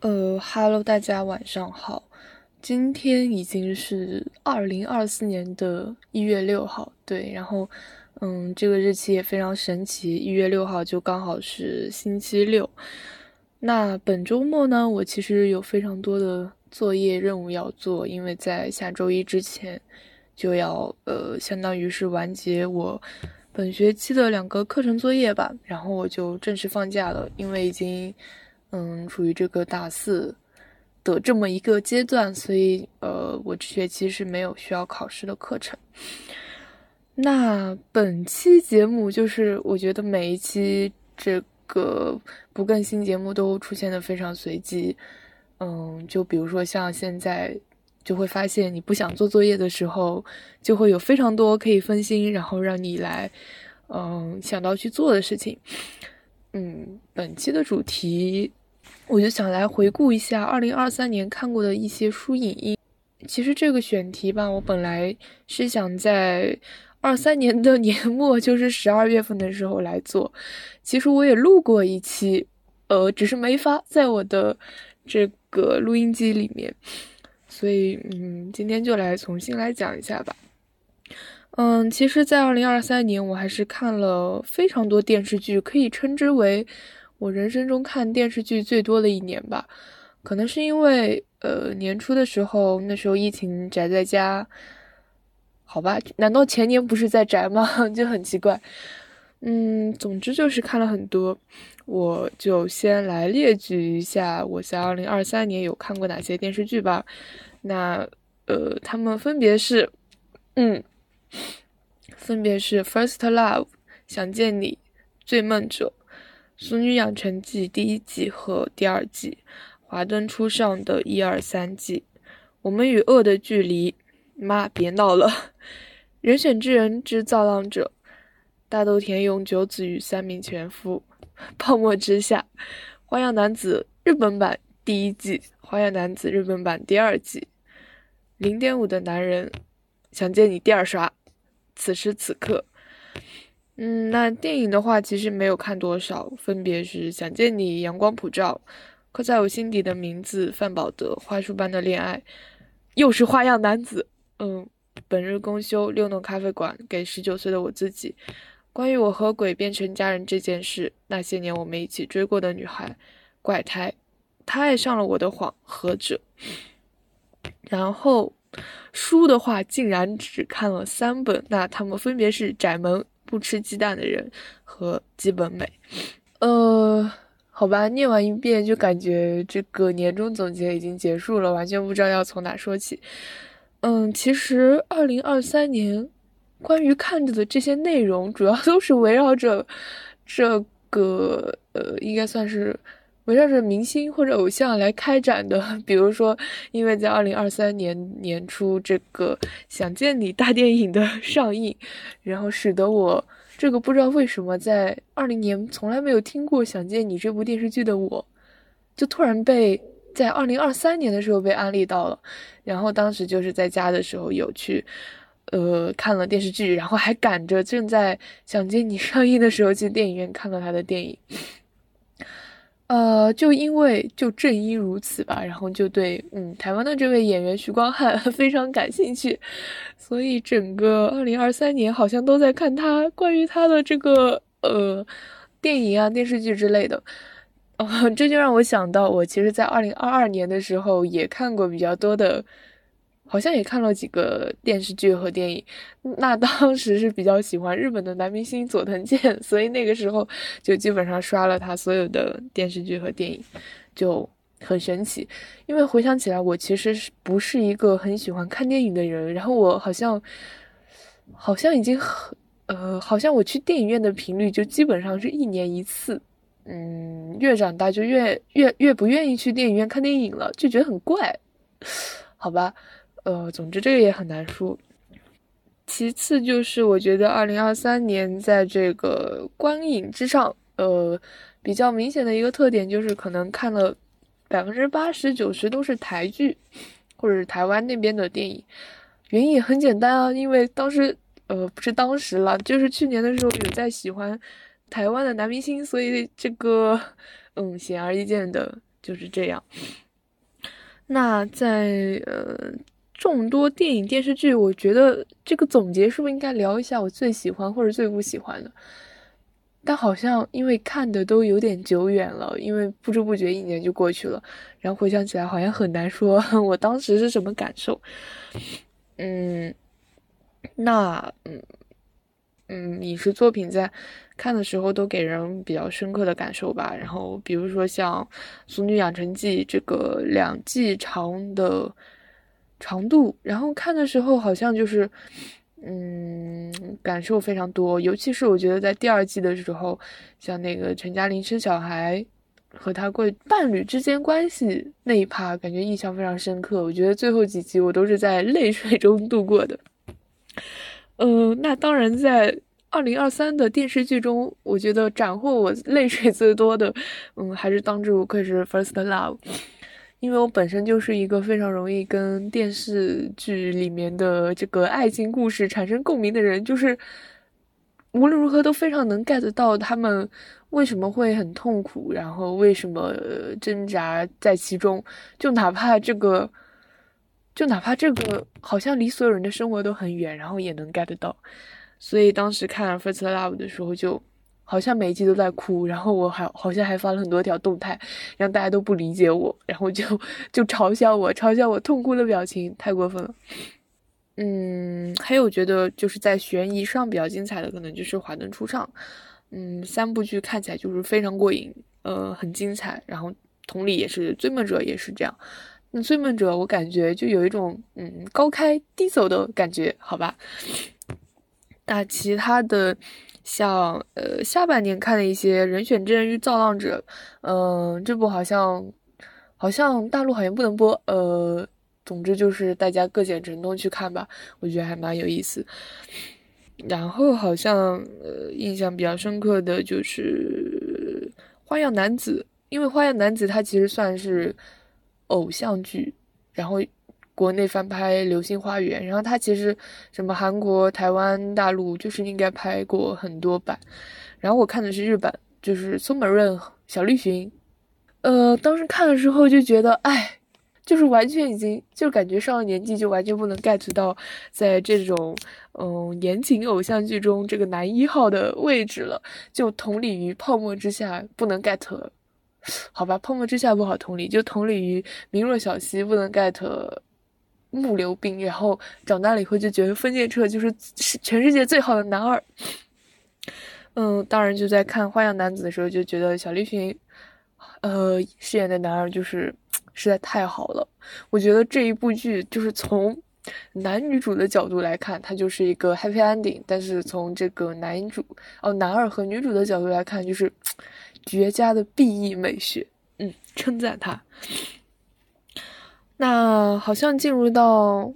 呃，Hello，大家晚上好。今天已经是二零二四年的一月六号，对，然后，嗯，这个日期也非常神奇，一月六号就刚好是星期六。那本周末呢，我其实有非常多的作业任务要做，因为在下周一之前就要，呃，相当于是完结我本学期的两个课程作业吧，然后我就正式放假了，因为已经。嗯，处于这个大四的这么一个阶段，所以呃，我这学期是没有需要考试的课程。那本期节目就是我觉得每一期这个不更新节目都出现的非常随机。嗯，就比如说像现在，就会发现你不想做作业的时候，就会有非常多可以分心，然后让你来嗯想到去做的事情。嗯，本期的主题。我就想来回顾一下二零二三年看过的一些书影音。其实这个选题吧，我本来是想在 二三年的年末，就是十二月份的时候来做。其实我也录过一期，呃，只是没发在我的这个录音机里面。所以，嗯，今天就来重新来讲一下吧。嗯，其实，在二零二三年，我还是看了非常多电视剧，可以称之为。我人生中看电视剧最多的一年吧，可能是因为呃年初的时候，那时候疫情宅在家，好吧？难道前年不是在宅吗？就很奇怪。嗯，总之就是看了很多，我就先来列举一下我在二零二三年有看过哪些电视剧吧。那呃，他们分别是，嗯，分别是《First Love》、想见你、醉梦者。《俗女养成记》第一季和第二季，《华灯初上》的一二三季，《我们与恶的距离》，妈别闹了，《人选之人之造浪者》，大豆田永久子与三名前夫，《泡沫之夏》，《花样男子》日本版第一季，《花样男子》日本版第二季，《零点五的男人》，想见你第二刷，此时此刻。嗯，那电影的话，其实没有看多少，分别是《想见你》《阳光普照》《刻在我心底的名字》范宝德《花束般的恋爱》，又是花样男子。嗯，本日公休六弄咖啡馆给十九岁的我自己。关于我和鬼变成家人这件事，那些年我们一起追过的女孩，怪胎，他爱上了我的谎，何者？然后书的话，竟然只看了三本，那他们分别是《窄门》。不吃鸡蛋的人和基本美，呃，好吧，念完一遍就感觉这个年终总结已经结束了，完全不知道要从哪说起。嗯，其实二零二三年关于看着的这些内容，主要都是围绕着这个，呃，应该算是。围绕着明星或者偶像来开展的，比如说，因为在二零二三年年初这个《想见你》大电影的 上映，然后使得我这个不知道为什么在二零年从来没有听过《想见你》这部电视剧的我，就突然被在二零二三年的时候被安利到了，然后当时就是在家的时候有去，呃，看了电视剧，然后还赶着正在《想见你》上映的时候去电影院看了他的电影。呃，就因为就正因如此吧，然后就对嗯台湾的这位演员徐光汉 非常感兴趣，所以整个二零二三年好像都在看他关于他的这个呃电影啊电视剧之类的，哦，这就让我想到我其实，在二零二二年的时候也看过比较多的。好像也看了几个电视剧和电影，那当时是比较喜欢日本的男明星佐藤健，所以那个时候就基本上刷了他所有的电视剧和电影，就很神奇。因为回想起来，我其实是不是一个很喜欢看电影的人，然后我好像好像已经很呃，好像我去电影院的频率就基本上是一年一次。嗯，越长大就越越越不愿意去电影院看电影了，就觉得很怪，好吧。呃，总之这个也很难说。其次就是，我觉得二零二三年在这个观影之上，呃，比较明显的一个特点就是，可能看了百分之八十九十都是台剧，或者是台湾那边的电影。原因也很简单啊，因为当时，呃，不是当时了，就是去年的时候有在喜欢台湾的男明星，所以这个，嗯，显而易见的。就是这样。那在呃众多电影电视剧，我觉得这个总结是不是应该聊一下我最喜欢或者最不喜欢的？但好像因为看的都有点久远了，因为不知不觉一年就过去了，然后回想起来好像很难说 我当时是什么感受。嗯，那嗯嗯，影视作品在看的时候都给人比较深刻的感受吧。然后比如说像《俗女养成记》这个两季长的长度，然后看的时候好像就是。嗯，感受非常多，尤其是我觉得在第二季的时候，像那个陈嘉玲生小孩和他过伴侣之间关系那一趴，感觉印象非常深刻。我觉得最后几集我都是在泪水中度过的。嗯，那当然，在二零二三的电视剧中，我觉得斩获我泪水最多的，嗯，还是当之无愧是《First Love》。因为我本身就是一个非常容易跟电视剧里面的这个爱情故事产生共鸣的人，就是无论如何都非常能 get 到他们为什么会很痛苦，然后为什么挣扎在其中，就哪怕这个，就哪怕这个好像离所有人的生活都很远，然后也能 get 到。所以当时看《First Love》的时候就。好像每一集都在哭，然后我还好像还发了很多条动态，让大家都不理解我，然后就就嘲笑我，嘲笑我痛哭的表情，太过分了。嗯，还有觉得就是在悬疑上比较精彩的，可能就是《华灯初上》。嗯，三部剧看起来就是非常过瘾，呃，很精彩。然后同理也是《追梦者》也是这样。那《追梦者》我感觉就有一种嗯高开低走的感觉，好吧？那其他的。像呃下半年看的一些人选之人与造浪者，嗯，这部好像好像大陆好像不能播，呃，总之就是大家各显神通去看吧，我觉得还蛮有意思。然后好像呃印象比较深刻的就是花样男子，因为花样男子它其实算是偶像剧，然后。国内翻拍《流星花园》，然后他其实什么韩国、台湾、大陆就是应该拍过很多版，然后我看的是日版，就是松本润、小栗旬，呃，当时看的时候就觉得，哎，就是完全已经就感觉上了年纪，就完全不能 get 到在这种嗯言情偶像剧中这个男一号的位置了，就同理于《泡沫之夏》不能 get，好吧，《泡沫之夏》不好同理，就同理于明若晓溪不能 get。木流冰，然后长大了以后就觉得分界彻就是是全世界最好的男二。嗯，当然就在看《花样男子》的时候就觉得小栗旬，呃，饰演的男二就是实在太好了。我觉得这一部剧就是从男女主的角度来看，它就是一个 happy ending；但是从这个男主哦男二和女主的角度来看，就是绝佳的 B E 美学。嗯，称赞他。那好像进入到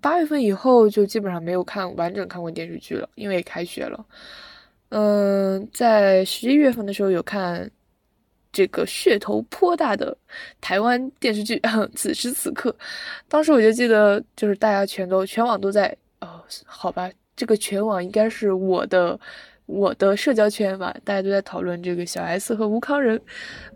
八月份以后，就基本上没有看完整看过电视剧了，因为开学了。嗯，在十一月份的时候有看这个噱头颇大的台湾电视剧《此时此刻》，当时我就记得，就是大家全都全网都在哦，好吧，这个全网应该是我的。我的社交圈吧，大家都在讨论这个小 S 和吴康仁，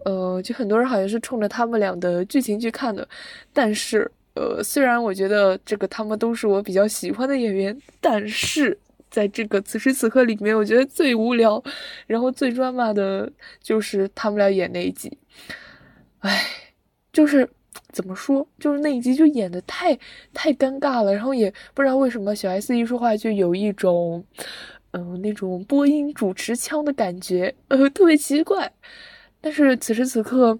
呃，就很多人好像是冲着他们俩的剧情去看的。但是，呃，虽然我觉得这个他们都是我比较喜欢的演员，但是在这个此时此刻里面，我觉得最无聊，然后最抓马的就是他们俩演那一集。唉，就是怎么说，就是那一集就演的太太尴尬了，然后也不知道为什么小 S 一说话就有一种。嗯，那种播音主持腔的感觉，呃，特别奇怪。但是此时此刻，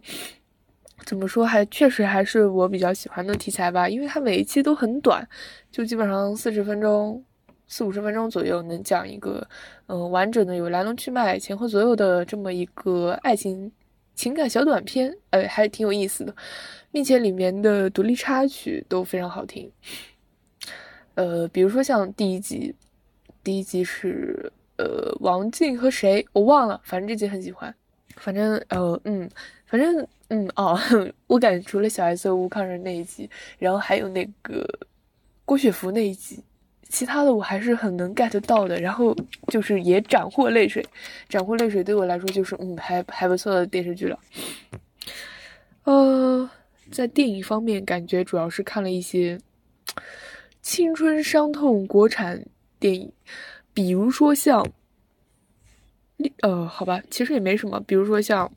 怎么说，还确实还是我比较喜欢的题材吧，因为它每一期都很短，就基本上四十分钟、四五十分钟左右，能讲一个嗯完整的有来龙去脉、前后左右的这么一个爱情情感小短片，呃，还挺有意思的，并且里面的独立插曲都非常好听。呃，比如说像第一集。第一集是呃王静和谁我忘了，反正这集很喜欢。反正呃嗯，反正嗯哦，我感觉除了小 S 和吴康仁那一集，然后还有那个郭雪芙那一集，其他的我还是很能 get 到的。然后就是也斩获泪水，斩获泪水对我来说就是嗯还还不错的电视剧了。呃，在电影方面，感觉主要是看了一些青春伤痛国产电影，比如说像，呃，好吧，其实也没什么，比如说像。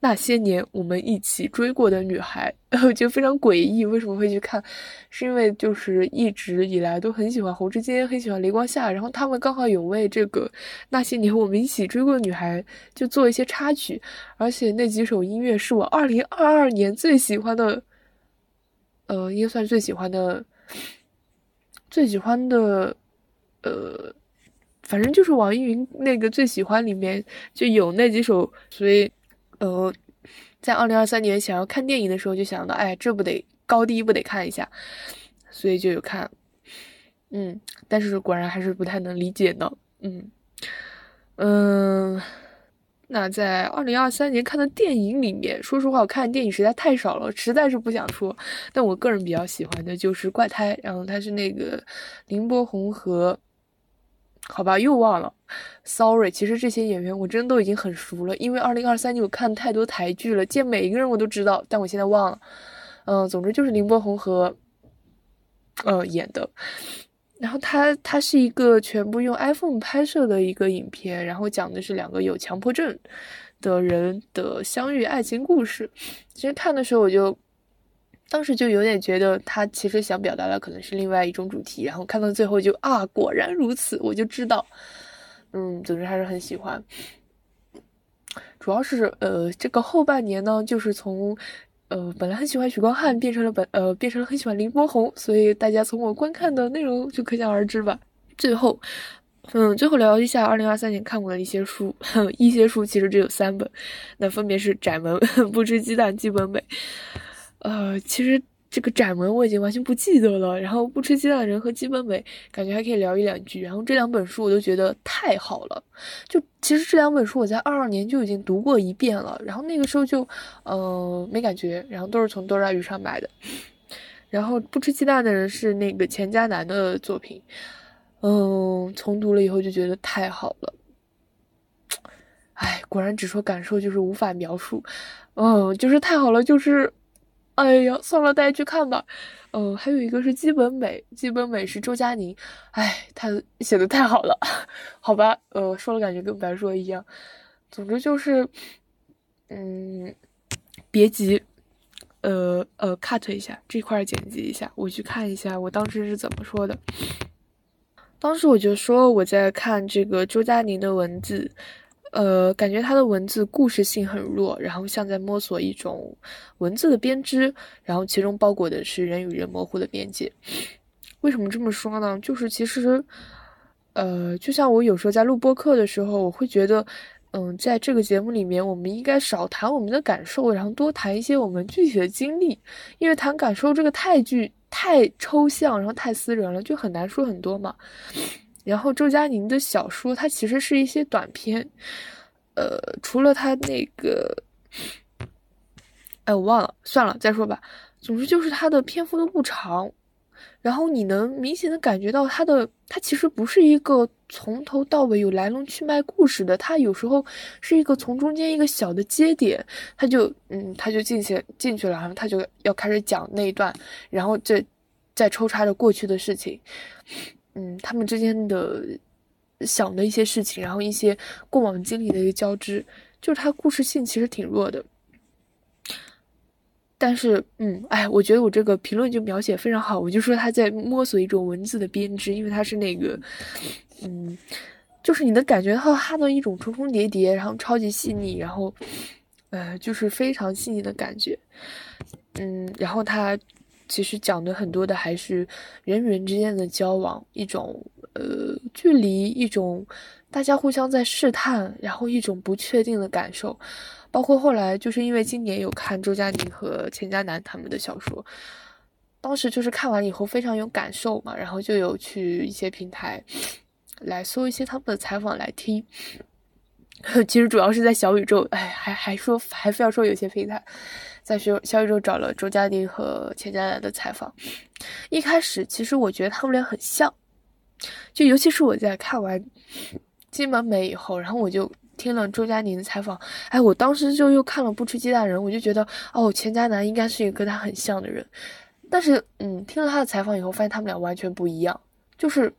那些年我们一起追过的女孩，我觉得非常诡异。为什么会去看？是因为就是一直以来都很喜欢侯志坚，很喜欢雷光夏，然后他们刚好有为这个那些年我们一起追过的女孩就做一些插曲，而且那几首音乐是我二零二二年最喜欢的，呃，应该算最喜欢的，最喜欢的，呃，反正就是网易云那个最喜欢里面就有那几首，所以。呃，在二零二三年想要看电影的时候，就想到，哎，这不得高低不得看一下，所以就有看，嗯，但是果然还是不太能理解呢，嗯嗯，那在二零二三年看的电影里面，说实话，我看电影实在太少了，实在是不想说，但我个人比较喜欢的就是《怪胎》，然后它是那个林柏宏和。好吧，又忘了，sorry。其实这些演员我真的都已经很熟了，因为二零二三年我看太多台剧了，见每一个人我都知道，但我现在忘了。嗯，总之就是林柏宏和呃演的，然后它它是一个全部用 iPhone 拍摄的一个影片，然后讲的是两个有强迫症的人的相遇爱情故事。其实看的时候我就。当时就有点觉得他其实想表达的可能是另外一种主题，然后看到最后就啊，果然如此，我就知道，嗯，总之还是很喜欢。主要是呃，这个后半年呢，就是从呃本来很喜欢许光汉变成了本呃变成了很喜欢林柏宏，所以大家从我观看的内容就可想而知吧。最后，嗯，最后聊一下二零二三年看过的一些书，一些书其实只有三本，那分别是《窄门》《不吃鸡蛋》《基本美》。呃，其实这个展文我已经完全不记得了。然后不吃鸡蛋的人和基本美，感觉还可以聊一两句。然后这两本书我都觉得太好了。就其实这两本书我在二二年就已经读过一遍了。然后那个时候就，呃，没感觉。然后都是从多抓鱼上买的。然后不吃鸡蛋的人是那个钱嘉楠的作品。嗯，重读了以后就觉得太好了。哎，果然只说感受就是无法描述。嗯，就是太好了，就是。哎呀，算了，大家去看吧。嗯，还有一个是基本美，基本美是周佳宁。哎，他写的太好了，好吧。呃，说了感觉跟白说一样。总之就是，嗯，别急，呃呃，cut 一下这块剪辑一下，我去看一下我当时是怎么说的。当时我就说我在看这个周佳宁的文字。呃，感觉他的文字故事性很弱，然后像在摸索一种文字的编织，然后其中包裹的是人与人模糊的边界。为什么这么说呢？就是其实，呃，就像我有时候在录播课的时候，我会觉得，嗯，在这个节目里面，我们应该少谈我们的感受，然后多谈一些我们具体的经历，因为谈感受这个太具太抽象，然后太私人了，就很难说很多嘛。然后周佳宁的小说，它其实是一些短篇，呃，除了他那个，哎，我忘了，算了，再说吧。总之就是他的篇幅都不长，然后你能明显的感觉到他的，他其实不是一个从头到尾有来龙去脉故事的，他有时候是一个从中间一个小的接点，他就，嗯，他就进去进去了，然后他就要开始讲那一段，然后这再抽插着过去的事情。嗯，他们之间的想的一些事情，然后一些过往经历的一个交织，就是他故事性其实挺弱的。但是，嗯，哎，我觉得我这个评论就描写非常好，我就说他在摸索一种文字的编织，因为他是那个，嗯，就是你能感觉到他的一种重重叠叠，然后超级细腻，然后，呃，就是非常细腻的感觉，嗯，然后他。其实讲的很多的还是人与人之间的交往，一种呃距离，一种大家互相在试探，然后一种不确定的感受。包括后来就是因为今年有看周佳宁和钱嘉楠他们的小说，当时就是看完以后非常有感受嘛，然后就有去一些平台来搜一些他们的采访来听。其实主要是在小宇宙，哎，还还说还非要说有些平台。在小小宇宙找了周佳宁和钱嘉楠的采访，一开始其实我觉得他们俩很像，就尤其是我在看完《金门美》以后，然后我就听了周佳宁的采访，哎，我当时就又看了《不吃鸡蛋人》，我就觉得哦，钱嘉楠应该是一个跟他很像的人。但是，嗯，听了他的采访以后，发现他们俩完全不一样，就是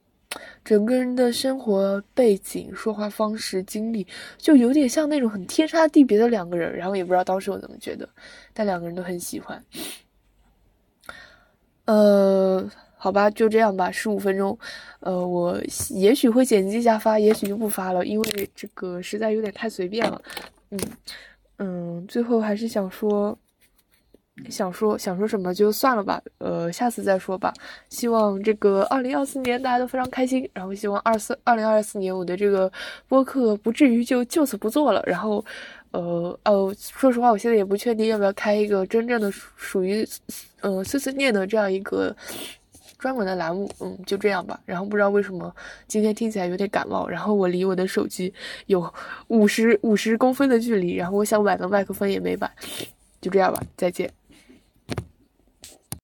整个人的生活背景、说话方式、经历，就有点像那种很天差地别的两个人。然后也不知道当时我怎么觉得，但两个人都很喜欢。呃。好吧，就这样吧，十五分钟，呃，我也许会剪辑一下发，也许就不发了，因为这个实在有点太随便了。嗯嗯，最后还是想说，想说想说什么就算了吧，呃，下次再说吧。希望这个二零二四年大家都非常开心，然后希望二四二零二四年我的这个播客不至于就就此不做了。然后，呃哦，说实话，我现在也不确定要不要开一个真正的属于呃碎碎念的这样一个。专门的栏目，嗯，就这样吧。然后不知道为什么今天听起来有点感冒。然后我离我的手机有五十五十公分的距离。然后我想买的麦克风也没买，就这样吧，再见。